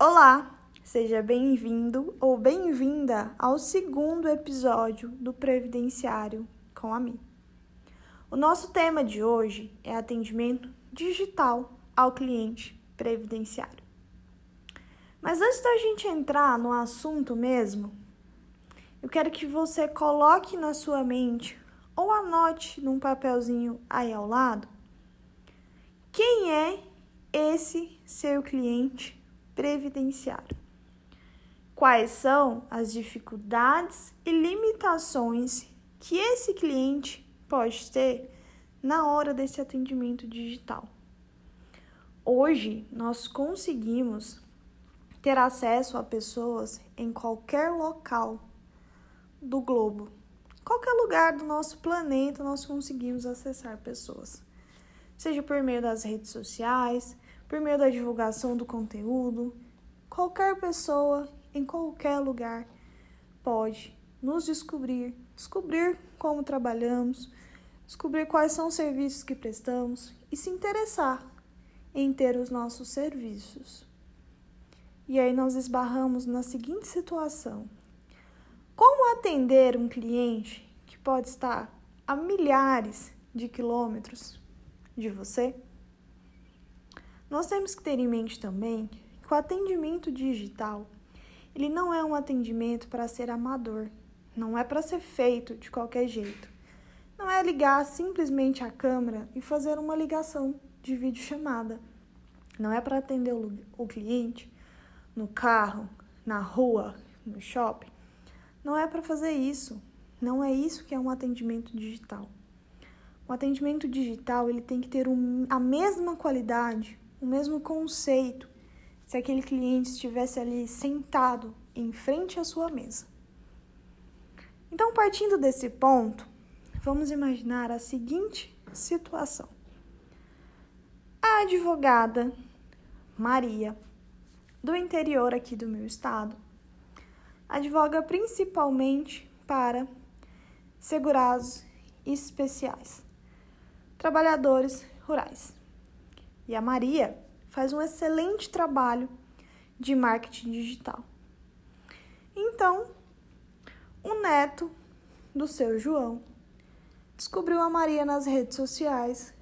Olá, seja bem-vindo ou bem-vinda ao segundo episódio do Previdenciário com a Mi. O nosso tema de hoje é atendimento digital ao cliente previdenciário. Mas antes da gente entrar no assunto mesmo, eu quero que você coloque na sua mente ou anote num papelzinho aí ao lado quem é esse seu cliente previdenciário. Quais são as dificuldades e limitações que esse cliente pode ter na hora desse atendimento digital? Hoje nós conseguimos ter acesso a pessoas em qualquer local do globo. Qualquer lugar do nosso planeta nós conseguimos acessar pessoas. Seja por meio das redes sociais, por meio da divulgação do conteúdo, qualquer pessoa em qualquer lugar pode nos descobrir, descobrir como trabalhamos, descobrir quais são os serviços que prestamos e se interessar em ter os nossos serviços. E aí nós esbarramos na seguinte situação: como atender um cliente que pode estar a milhares de quilômetros de você? Nós temos que ter em mente também que o atendimento digital ele não é um atendimento para ser amador, não é para ser feito de qualquer jeito. Não é ligar simplesmente a câmera e fazer uma ligação de videochamada. Não é para atender o cliente no carro, na rua, no shopping. Não é para fazer isso. Não é isso que é um atendimento digital. O atendimento digital ele tem que ter um, a mesma qualidade, o mesmo conceito, se aquele cliente estivesse ali sentado em frente à sua mesa. Então, partindo desse ponto, vamos imaginar a seguinte situação: a advogada Maria do interior aqui do meu estado. Advoga principalmente para segurados especiais, trabalhadores rurais. E a Maria faz um excelente trabalho de marketing digital. Então, o neto do seu João descobriu a Maria nas redes sociais,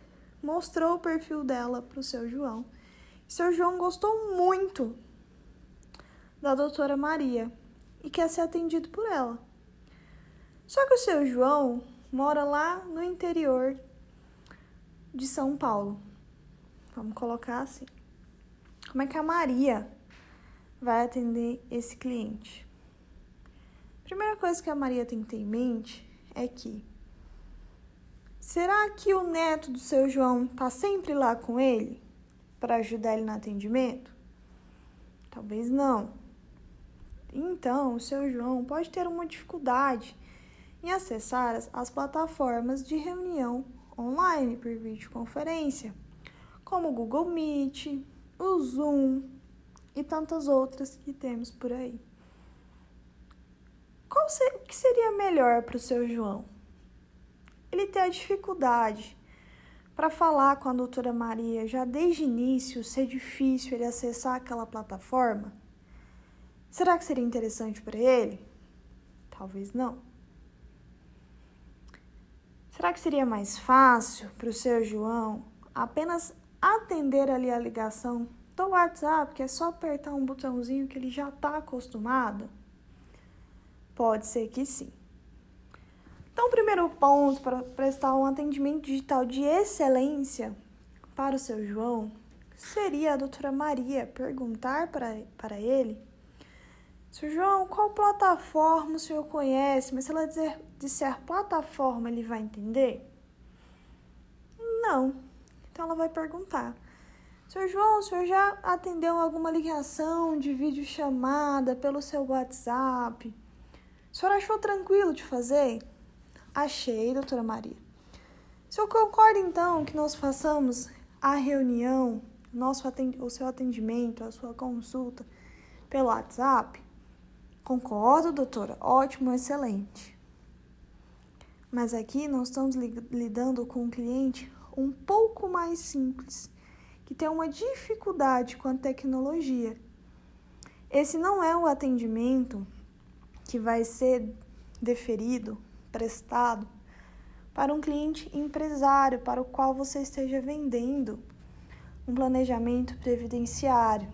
mostrou o perfil dela para o seu João. Seu João gostou muito da doutora Maria e quer ser atendido por ela. Só que o seu João mora lá no interior de São Paulo. Vamos colocar assim. Como é que a Maria vai atender esse cliente? Primeira coisa que a Maria tem que ter em mente é que será que o neto do seu João tá sempre lá com ele para ajudar ele no atendimento? Talvez não. Então, o seu João pode ter uma dificuldade em acessar as, as plataformas de reunião online por videoconferência, como o Google Meet, o Zoom e tantas outras que temos por aí. Qual ser, o que seria melhor para o seu João? Ele ter a dificuldade para falar com a doutora Maria já desde o início, ser difícil ele acessar aquela plataforma? Será que seria interessante para ele? Talvez não. Será que seria mais fácil para o seu João apenas atender ali a ligação do WhatsApp, que é só apertar um botãozinho que ele já está acostumado? Pode ser que sim. Então, o primeiro ponto para prestar um atendimento digital de excelência para o seu João seria a doutora Maria perguntar para, para ele Sr. João, qual plataforma o senhor conhece? Mas se ela dizer, disser plataforma, ele vai entender? Não. Então ela vai perguntar. Sr. João, o senhor já atendeu alguma ligação de videochamada pelo seu WhatsApp? O senhor achou tranquilo de fazer? Achei, doutora Maria. O senhor concorda então que nós façamos a reunião, nosso o seu atendimento, a sua consulta pelo WhatsApp? Concordo, doutora. Ótimo, excelente. Mas aqui nós estamos lidando com um cliente um pouco mais simples, que tem uma dificuldade com a tecnologia. esse não é o atendimento que vai ser deferido, prestado para um cliente empresário para o qual você esteja vendendo um planejamento previdenciário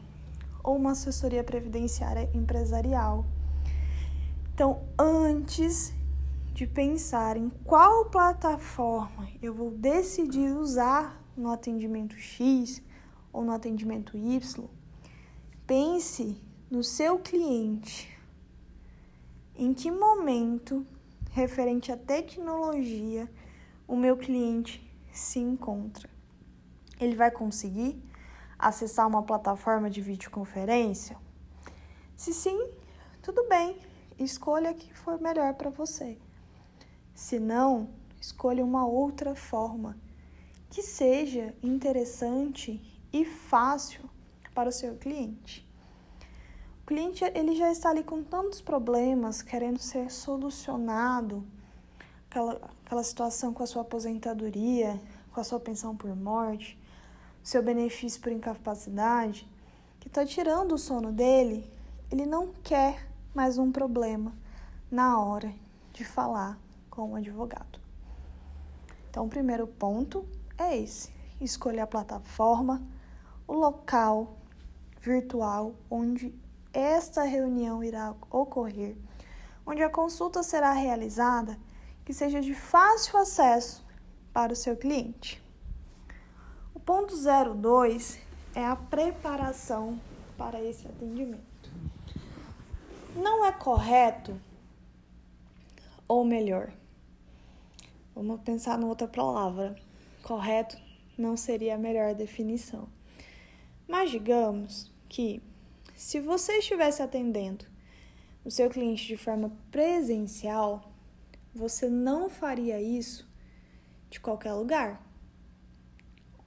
ou uma assessoria previdenciária empresarial. Então, antes de pensar em qual plataforma eu vou decidir usar no atendimento X ou no atendimento Y, pense no seu cliente. Em que momento, referente à tecnologia, o meu cliente se encontra? Ele vai conseguir acessar uma plataforma de videoconferência? Se sim, tudo bem, escolha que for melhor para você. Se não, escolha uma outra forma que seja interessante e fácil para o seu cliente. O cliente ele já está ali com tantos problemas, querendo ser solucionado, aquela, aquela situação com a sua aposentadoria, com a sua pensão por morte, seu benefício por incapacidade, que está tirando o sono dele, ele não quer mais um problema na hora de falar com o advogado. Então, o primeiro ponto é esse: escolher a plataforma, o local virtual onde esta reunião irá ocorrer, onde a consulta será realizada, que seja de fácil acesso para o seu cliente. O ponto 02 é a preparação para esse atendimento. Não é correto, ou melhor, vamos pensar numa outra palavra. Correto não seria a melhor definição. Mas digamos que se você estivesse atendendo o seu cliente de forma presencial, você não faria isso de qualquer lugar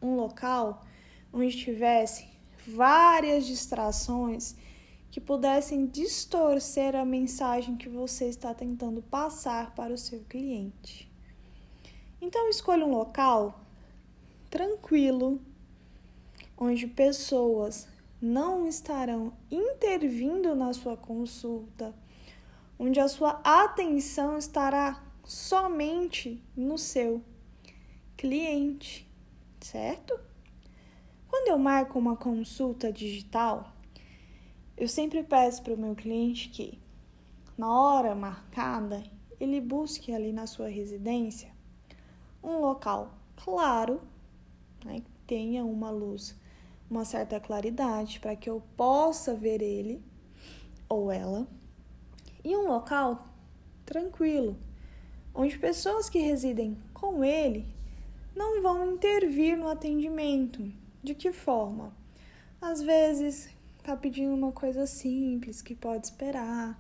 um local onde tivesse várias distrações que pudessem distorcer a mensagem que você está tentando passar para o seu cliente. Então, escolha um local tranquilo, onde pessoas não estarão intervindo na sua consulta, onde a sua atenção estará somente no seu cliente certo? Quando eu marco uma consulta digital, eu sempre peço para o meu cliente que, na hora marcada, ele busque ali na sua residência um local claro, né, que tenha uma luz, uma certa claridade para que eu possa ver ele ou ela, e um local tranquilo, onde pessoas que residem com ele não vão intervir no atendimento. De que forma? Às vezes tá pedindo uma coisa simples que pode esperar,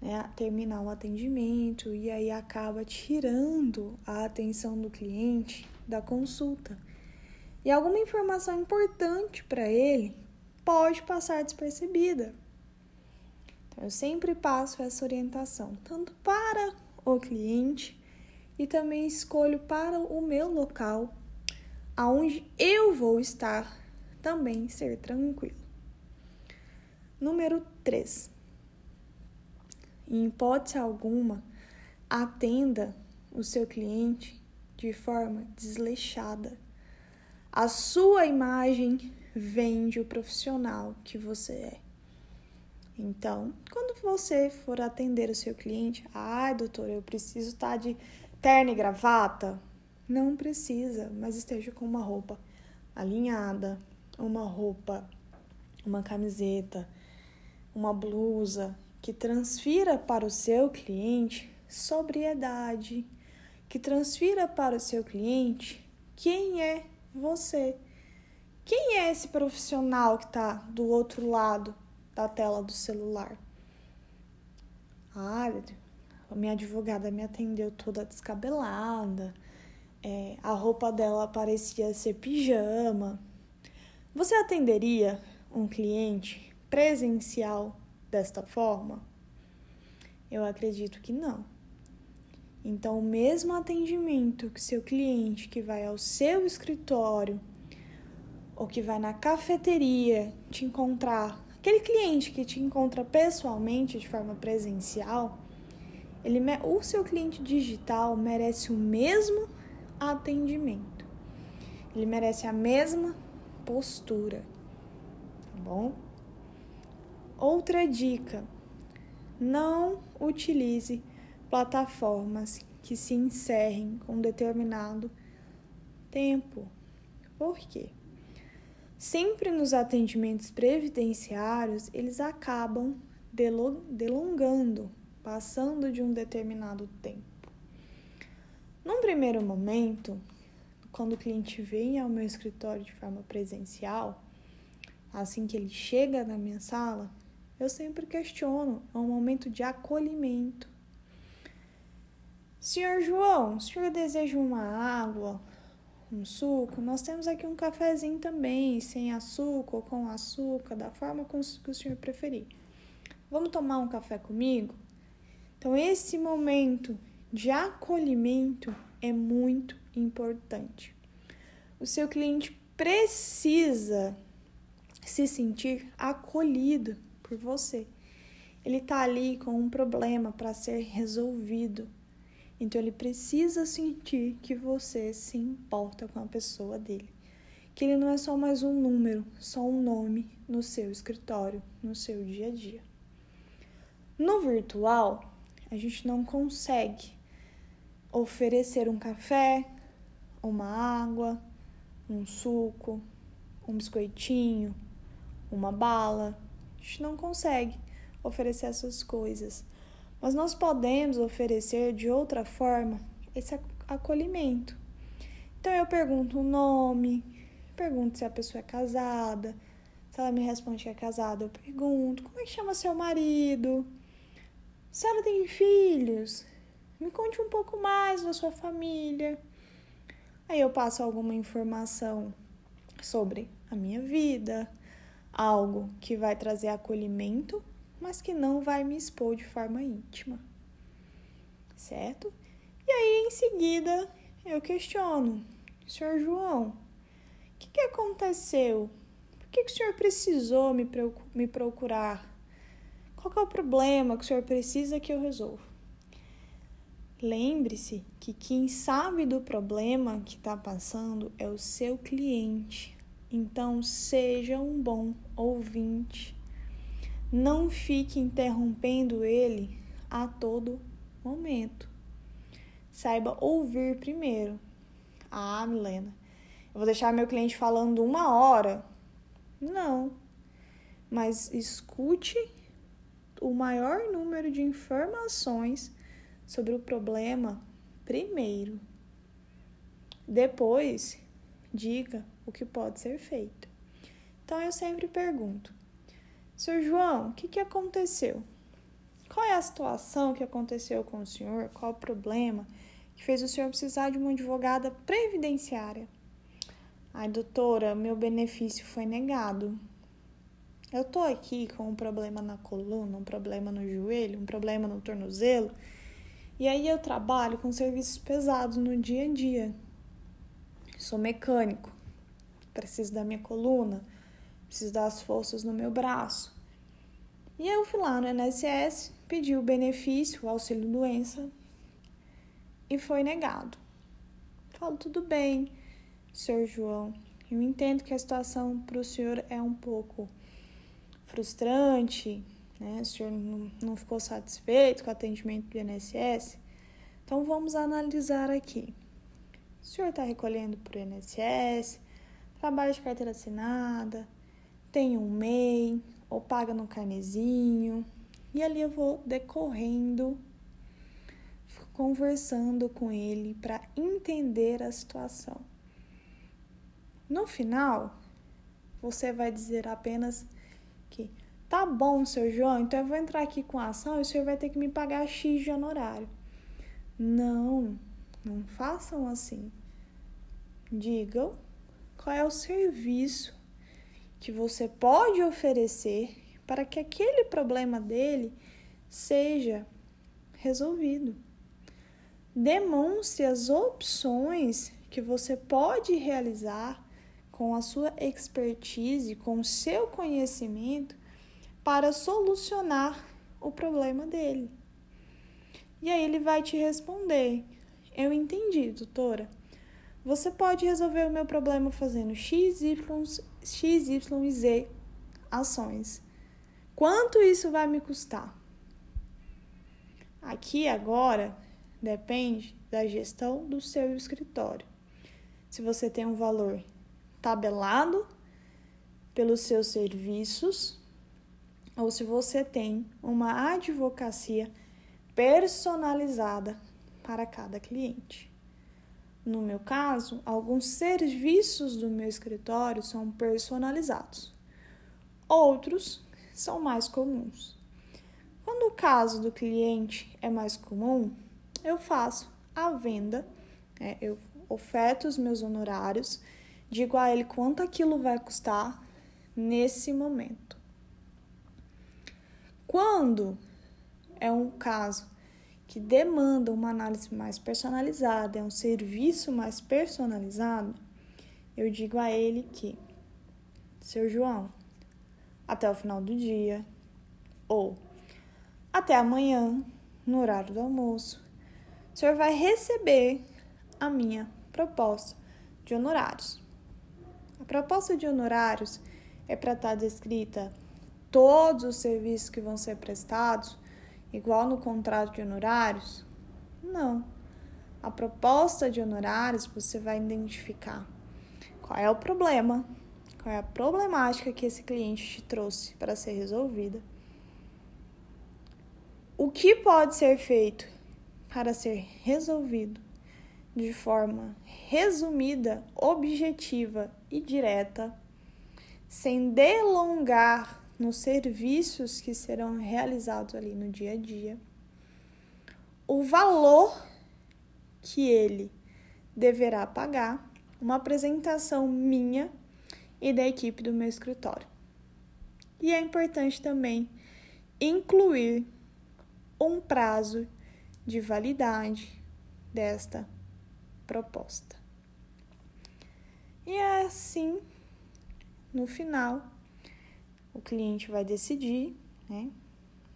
né, terminar o atendimento e aí acaba tirando a atenção do cliente da consulta. E alguma informação importante para ele pode passar despercebida. Então, eu sempre passo essa orientação, tanto para o cliente e também escolho para o meu local, aonde eu vou estar, também ser tranquilo. Número 3. Em hipótese alguma, atenda o seu cliente de forma desleixada. A sua imagem vende o profissional que você é. Então, quando você for atender o seu cliente, ai, ah, doutor, eu preciso estar de terno e gravata? Não precisa, mas esteja com uma roupa alinhada, uma roupa, uma camiseta, uma blusa que transfira para o seu cliente sobriedade, que transfira para o seu cliente quem é você. Quem é esse profissional que está do outro lado da tela do celular? Ah, minha advogada me atendeu toda descabelada, é, a roupa dela parecia ser pijama. Você atenderia um cliente presencial desta forma? Eu acredito que não. Então, o mesmo atendimento que seu cliente que vai ao seu escritório ou que vai na cafeteria te encontrar Aquele cliente que te encontra pessoalmente de forma presencial, ele, o seu cliente digital merece o mesmo atendimento. Ele merece a mesma postura, tá bom? Outra dica: não utilize plataformas que se encerrem com determinado tempo. Por quê? Sempre nos atendimentos previdenciários, eles acabam delongando, passando de um determinado tempo. Num primeiro momento, quando o cliente vem ao meu escritório de forma presencial, assim que ele chega na minha sala, eu sempre questiono, é um momento de acolhimento. Senhor João, o senhor deseja uma água, um suco? Nós temos aqui um cafezinho também, sem açúcar ou com açúcar, da forma que o senhor preferir. Vamos tomar um café comigo? Então, esse momento de acolhimento é muito importante. O seu cliente precisa se sentir acolhido por você. Ele está ali com um problema para ser resolvido. Então ele precisa sentir que você se importa com a pessoa dele. Que ele não é só mais um número, só um nome no seu escritório, no seu dia a dia. No virtual, a gente não consegue oferecer um café, uma água, um suco, um biscoitinho, uma bala. Gente não consegue oferecer essas coisas. Mas nós podemos oferecer de outra forma esse acolhimento. Então eu pergunto o nome, pergunto se a pessoa é casada. Se ela me responde que é casada, eu pergunto como é que chama seu marido? Se ela tem filhos, me conte um pouco mais da sua família. Aí eu passo alguma informação sobre a minha vida, algo que vai trazer acolhimento, mas que não vai me expor de forma íntima. Certo? E aí em seguida eu questiono: Senhor João, o que, que aconteceu? Por que, que o senhor precisou me, me procurar? Qual é o problema que o senhor precisa que eu resolva? Lembre-se que quem sabe do problema que está passando é o seu cliente. Então, seja um bom ouvinte. Não fique interrompendo ele a todo momento. Saiba ouvir primeiro. Ah, Milena, eu vou deixar meu cliente falando uma hora. Não. Mas escute o maior número de informações sobre o problema primeiro. Depois, diga o que pode ser feito. Então eu sempre pergunto: Senhor João, o que, que aconteceu? Qual é a situação que aconteceu com o senhor? Qual o problema que fez o senhor precisar de uma advogada previdenciária? Ai, doutora, meu benefício foi negado. Eu tô aqui com um problema na coluna, um problema no joelho, um problema no tornozelo e aí eu trabalho com serviços pesados no dia a dia. Sou mecânico, preciso da minha coluna, preciso das forças no meu braço. E eu fui lá no INSS, pedi o benefício, o auxílio doença, e foi negado. Falo, tudo bem, senhor João. Eu entendo que a situação para o senhor é um pouco frustrante, né? O senhor não, ficou satisfeito com o atendimento do INSS? Então vamos analisar aqui. O senhor está recolhendo para o INSS, trabalha de carteira assinada, tem um MEI, ou paga no carnezinho, e ali eu vou decorrendo, conversando com ele para entender a situação. No final, você vai dizer apenas que Tá bom, seu João, então eu vou entrar aqui com a ação e o senhor vai ter que me pagar X de honorário. Não, não façam assim. Digam qual é o serviço que você pode oferecer para que aquele problema dele seja resolvido. Demonstre as opções que você pode realizar com a sua expertise, com o seu conhecimento para solucionar o problema dele. E aí ele vai te responder: Eu entendi, doutora. Você pode resolver o meu problema fazendo x, y, x, y e z ações. Quanto isso vai me custar? Aqui agora depende da gestão do seu escritório. Se você tem um valor tabelado pelos seus serviços ou se você tem uma advocacia personalizada para cada cliente. No meu caso, alguns serviços do meu escritório são personalizados, outros são mais comuns. Quando o caso do cliente é mais comum, eu faço a venda, né? eu oferto os meus honorários, digo a ele quanto aquilo vai custar nesse momento. Quando é um caso que demanda uma análise mais personalizada, é um serviço mais personalizado, eu digo a ele que, seu João, até o final do dia, ou até amanhã, no horário do almoço, o senhor vai receber a minha proposta de honorários. A proposta de honorários é para estar descrita todos os serviços que vão ser prestados, igual no contrato de honorários? Não. A proposta de honorários você vai identificar qual é o problema, qual é a problemática que esse cliente te trouxe para ser resolvida. O que pode ser feito para ser resolvido de forma resumida, objetiva e direta, sem delongar nos serviços que serão realizados ali no dia a dia, o valor que ele deverá pagar, uma apresentação minha e da equipe do meu escritório. E é importante também incluir um prazo de validade desta proposta. E é assim, no final, o cliente vai decidir, né?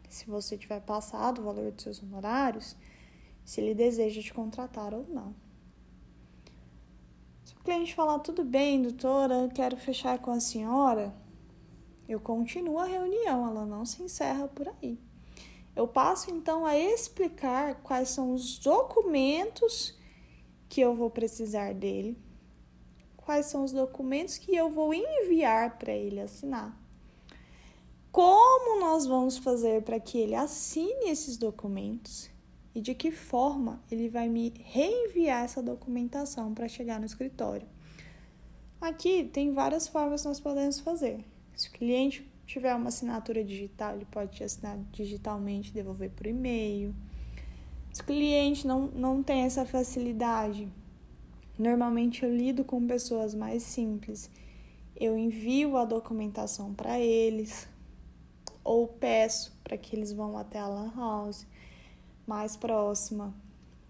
Se você tiver passado o valor dos seus honorários, se ele deseja te contratar ou não. Se o cliente falar, tudo bem, doutora, quero fechar com a senhora, eu continuo a reunião, ela não se encerra por aí. Eu passo então a explicar quais são os documentos que eu vou precisar dele, quais são os documentos que eu vou enviar para ele assinar como nós vamos fazer para que ele assine esses documentos e de que forma ele vai me reenviar essa documentação para chegar no escritório. Aqui tem várias formas que nós podemos fazer. Se o cliente tiver uma assinatura digital, ele pode te assinar digitalmente devolver por e-mail. Se o cliente não, não tem essa facilidade, normalmente eu lido com pessoas mais simples. Eu envio a documentação para eles, ou peço para que eles vão até a Lan House mais próxima.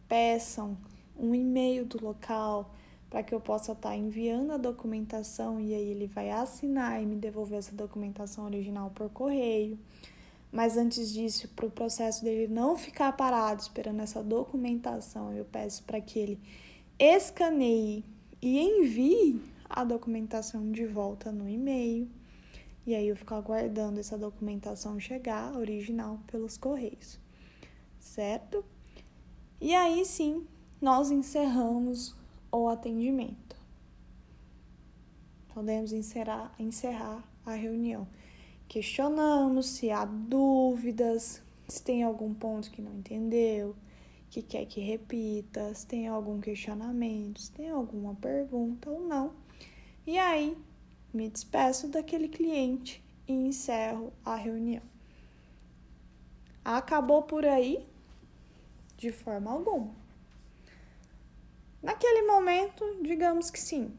Peçam um e-mail do local para que eu possa estar tá enviando a documentação e aí ele vai assinar e me devolver essa documentação original por correio. Mas antes disso, para o processo dele não ficar parado esperando essa documentação, eu peço para que ele escaneie e envie a documentação de volta no e-mail. E aí eu fico aguardando essa documentação chegar, original, pelos correios, certo? E aí sim, nós encerramos o atendimento. Podemos encerrar, encerrar a reunião. Questionamos se há dúvidas, se tem algum ponto que não entendeu, que quer que repita, se tem algum questionamento, se tem alguma pergunta ou não. E aí me despeço daquele cliente e encerro a reunião. Acabou por aí? De forma alguma. Naquele momento, digamos que sim.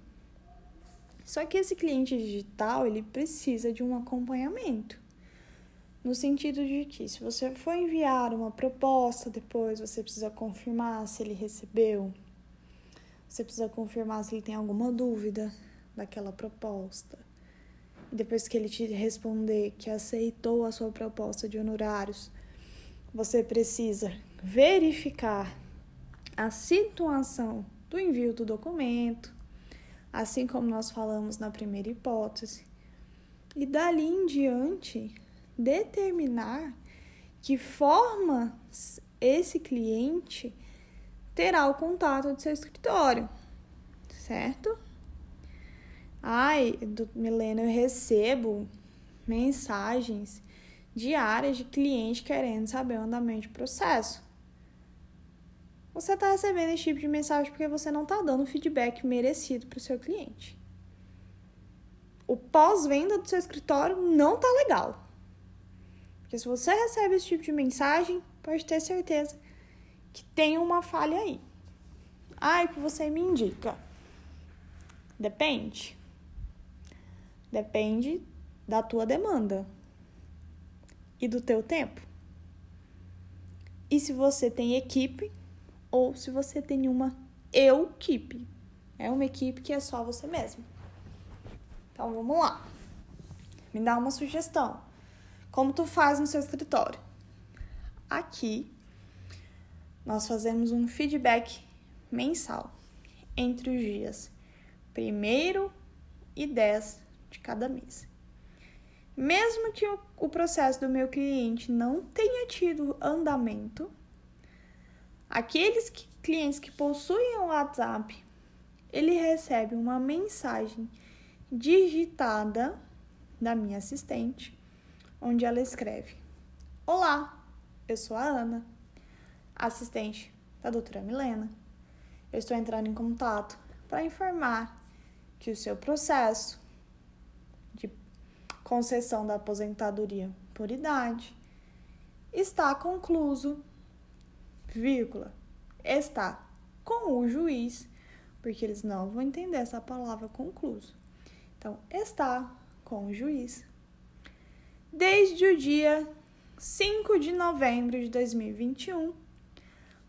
Só que esse cliente digital, ele precisa de um acompanhamento. No sentido de que, se você for enviar uma proposta depois, você precisa confirmar se ele recebeu. Você precisa confirmar se ele tem alguma dúvida daquela proposta. e depois que ele te responder que aceitou a sua proposta de honorários, você precisa verificar a situação do envio do documento, assim como nós falamos na primeira hipótese, e dali em diante determinar que forma esse cliente terá o contato do seu escritório, certo? Ai, do Milena, eu recebo mensagens diárias de cliente querendo saber o andamento do processo. Você está recebendo esse tipo de mensagem porque você não está dando o feedback merecido para o seu cliente. O pós-venda do seu escritório não tá legal. Porque se você recebe esse tipo de mensagem, pode ter certeza que tem uma falha aí. Ai, que você me indica. Depende. Depende da tua demanda e do teu tempo. E se você tem equipe ou se você tem uma eu-equipe. É uma equipe que é só você mesmo. Então vamos lá. Me dá uma sugestão. Como tu faz no seu escritório? Aqui nós fazemos um feedback mensal entre os dias 1 e 10 de cada mês. Mesmo que o processo do meu cliente não tenha tido andamento, aqueles que, clientes que possuem o WhatsApp, ele recebe uma mensagem digitada da minha assistente, onde ela escreve: Olá, eu sou a Ana, assistente da doutora Milena. Eu estou entrando em contato para informar que o seu processo concessão da aposentadoria por idade está concluso, vírgula, está com o juiz, porque eles não vão entender essa palavra concluso. Então, está com o juiz desde o dia 5 de novembro de 2021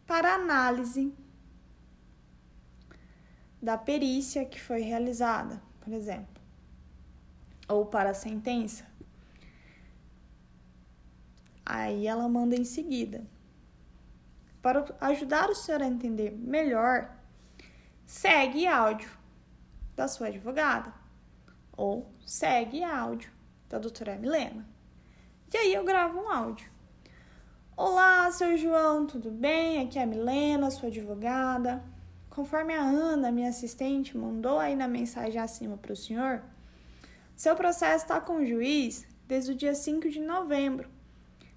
para análise da perícia que foi realizada, por exemplo, ou para a sentença. Aí ela manda em seguida. Para ajudar o senhor a entender melhor, segue áudio da sua advogada ou segue áudio da doutora Milena. E aí eu gravo um áudio. Olá, seu João, tudo bem? Aqui é a Milena, sua advogada. Conforme a Ana, minha assistente, mandou aí na mensagem acima para o senhor, seu processo está com o juiz desde o dia 5 de novembro,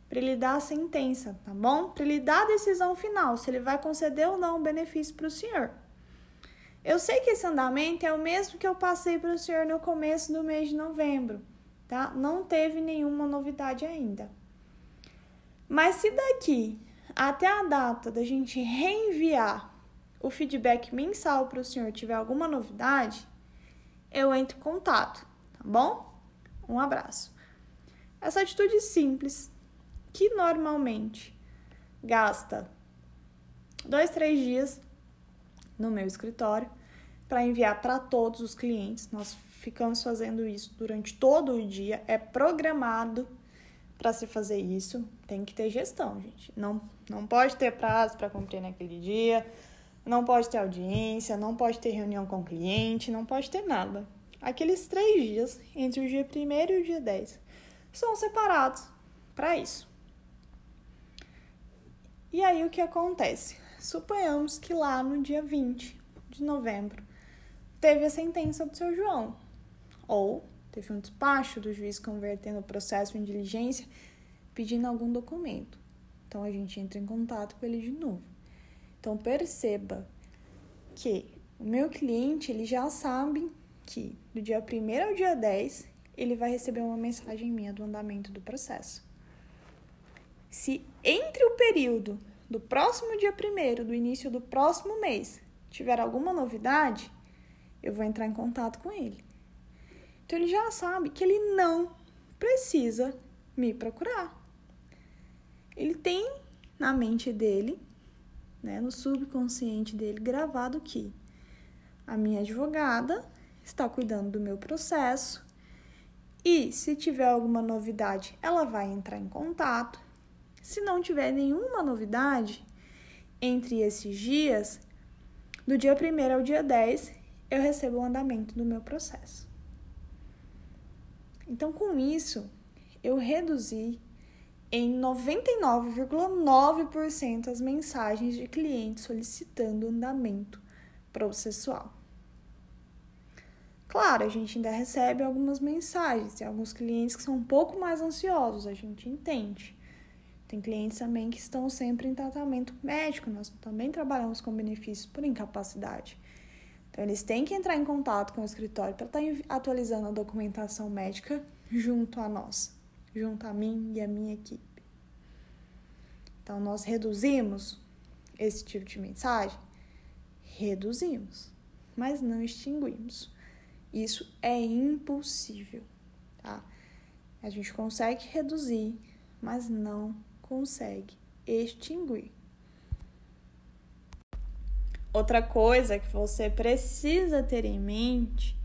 para ele dar a sentença, tá bom? Para ele dar a decisão final, se ele vai conceder ou não o benefício para o senhor. Eu sei que esse andamento é o mesmo que eu passei para o senhor no começo do mês de novembro, tá? Não teve nenhuma novidade ainda. Mas se daqui até a data da gente reenviar o feedback mensal para o senhor tiver alguma novidade, eu entro em contato, tá bom? Um abraço. Essa atitude simples, que normalmente gasta dois, três dias no meu escritório, para enviar para todos os clientes. Nós ficamos fazendo isso durante todo o dia, é programado para se fazer isso. Tem que ter gestão, gente. Não, não pode ter prazo para cumprir naquele dia, não pode ter audiência, não pode ter reunião com o cliente, não pode ter nada. Aqueles três dias, entre o dia 1 e o dia 10, são separados para isso. E aí o que acontece? Suponhamos que lá no dia 20 de novembro teve a sentença do seu João. Ou teve um despacho do juiz convertendo o processo em diligência pedindo algum documento. Então a gente entra em contato com ele de novo. Então perceba que o meu cliente ele já sabe que do dia 1 ao dia 10 ele vai receber uma mensagem minha do andamento do processo. Se entre o período do próximo dia 1 do início do próximo mês tiver alguma novidade, eu vou entrar em contato com ele. Então ele já sabe que ele não precisa me procurar. Ele tem na mente dele, né, no subconsciente dele, gravado que a minha advogada está cuidando do meu processo E se tiver alguma novidade, ela vai entrar em contato. Se não tiver nenhuma novidade entre esses dias, do dia 1 ao dia 10, eu recebo o andamento do meu processo. Então, com isso, eu reduzi em 99,9% as mensagens de clientes solicitando andamento processual. Claro, a gente ainda recebe algumas mensagens, tem alguns clientes que são um pouco mais ansiosos, a gente entende. Tem clientes também que estão sempre em tratamento médico, nós também trabalhamos com benefícios por incapacidade. Então, eles têm que entrar em contato com o escritório para estar atualizando a documentação médica junto a nós, junto a mim e a minha equipe. Então, nós reduzimos esse tipo de mensagem? Reduzimos, mas não extinguimos. Isso é impossível, tá? A gente consegue reduzir, mas não consegue extinguir. Outra coisa que você precisa ter em mente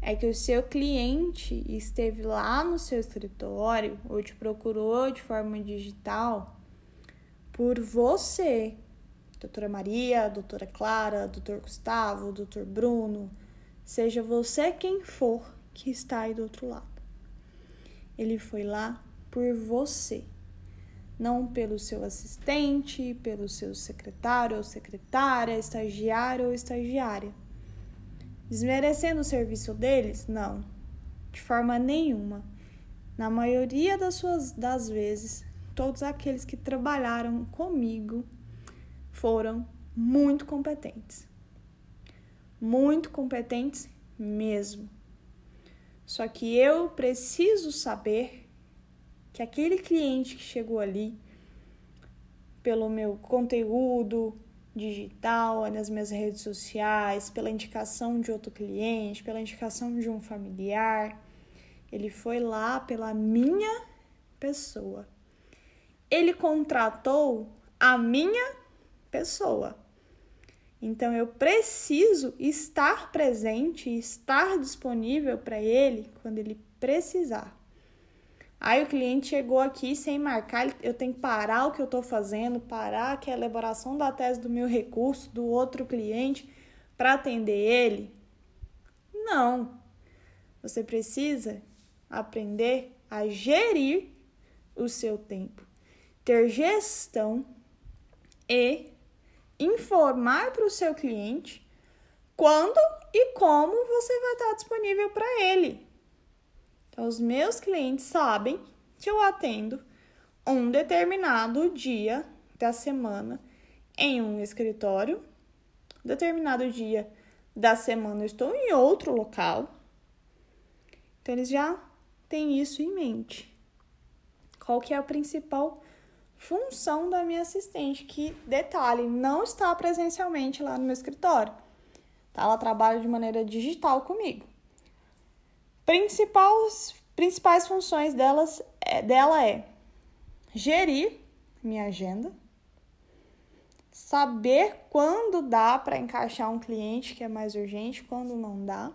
é que o seu cliente esteve lá no seu escritório ou te procurou de forma digital por você, doutora Maria, doutora Clara, doutor Gustavo, doutor Bruno, seja você quem for que está aí do outro lado. Ele foi lá por você não pelo seu assistente, pelo seu secretário ou secretária, estagiário ou estagiária. Desmerecendo o serviço deles? Não, de forma nenhuma. Na maioria das suas das vezes, todos aqueles que trabalharam comigo foram muito competentes. Muito competentes mesmo. Só que eu preciso saber que aquele cliente que chegou ali, pelo meu conteúdo digital, nas minhas redes sociais, pela indicação de outro cliente, pela indicação de um familiar, ele foi lá pela minha pessoa. Ele contratou a minha pessoa. Então eu preciso estar presente, estar disponível para ele quando ele precisar. Aí o cliente chegou aqui sem marcar, eu tenho que parar o que eu estou fazendo, parar que é a elaboração da tese do meu recurso, do outro cliente, para atender ele? Não. Você precisa aprender a gerir o seu tempo, ter gestão e informar para o seu cliente quando e como você vai estar disponível para ele. Então, os meus clientes sabem que eu atendo um determinado dia da semana em um escritório, determinado dia da semana eu estou em outro local. Então, eles já têm isso em mente. Qual que é a principal função da minha assistente? Que, detalhe, não está presencialmente lá no meu escritório. Tá? Ela trabalha de maneira digital comigo. Principais, principais funções delas, é, dela é gerir minha agenda, saber quando dá para encaixar um cliente que é mais urgente, quando não dá,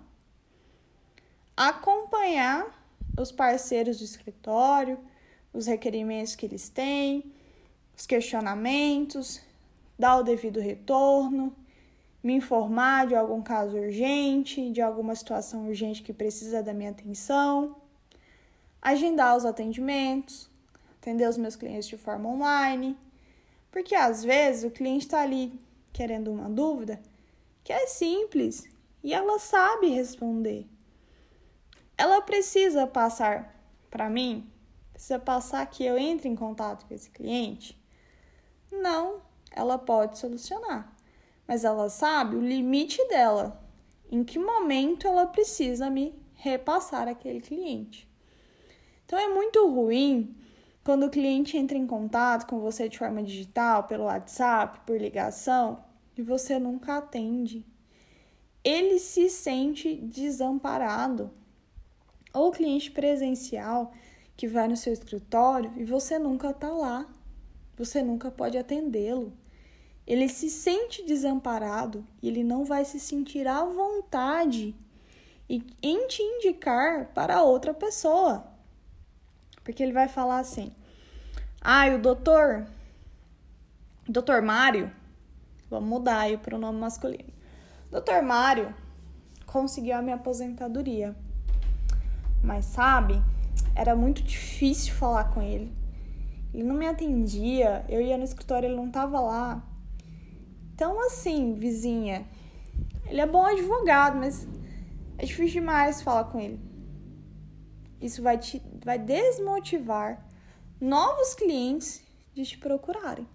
acompanhar os parceiros do escritório, os requerimentos que eles têm, os questionamentos, dar o devido retorno, me informar de algum caso urgente, de alguma situação urgente que precisa da minha atenção, agendar os atendimentos, atender os meus clientes de forma online, porque às vezes o cliente está ali querendo uma dúvida que é simples e ela sabe responder. Ela precisa passar para mim, precisa passar que eu entre em contato com esse cliente? Não, ela pode solucionar mas ela sabe o limite dela, em que momento ela precisa me repassar aquele cliente. Então é muito ruim quando o cliente entra em contato com você de forma digital, pelo WhatsApp, por ligação, e você nunca atende. Ele se sente desamparado. Ou cliente presencial que vai no seu escritório e você nunca está lá. Você nunca pode atendê-lo ele se sente desamparado e ele não vai se sentir à vontade em te indicar para outra pessoa. Porque ele vai falar assim: "Ah, o doutor Doutor Mário, vamos mudar aí para o nome masculino. Doutor Mário conseguiu a minha aposentadoria. Mas sabe, era muito difícil falar com ele. Ele não me atendia, eu ia no escritório, ele não tava lá. Então, assim, vizinha, ele é bom advogado, mas é difícil demais falar com ele. Isso vai te vai desmotivar novos clientes de te procurarem.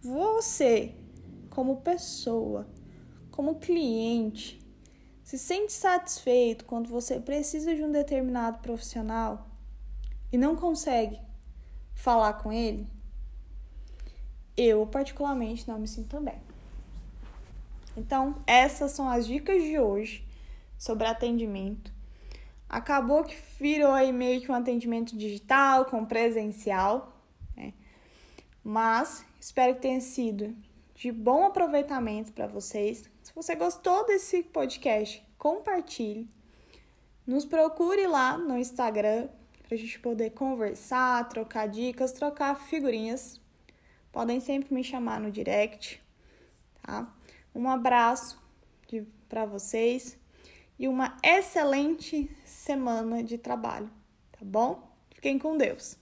Você, como pessoa, como cliente, se sente satisfeito quando você precisa de um determinado profissional e não consegue falar com ele? Eu, particularmente, não me sinto bem. Então, essas são as dicas de hoje sobre atendimento. Acabou que virou aí meio que um atendimento digital com presencial, né? Mas espero que tenha sido de bom aproveitamento para vocês. Se você gostou desse podcast, compartilhe. Nos procure lá no Instagram para a gente poder conversar, trocar dicas, trocar figurinhas. Podem sempre me chamar no direct, tá? Um abraço para vocês e uma excelente semana de trabalho, tá bom? Fiquem com Deus.